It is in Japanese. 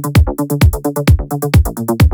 どこどこどこどこどこど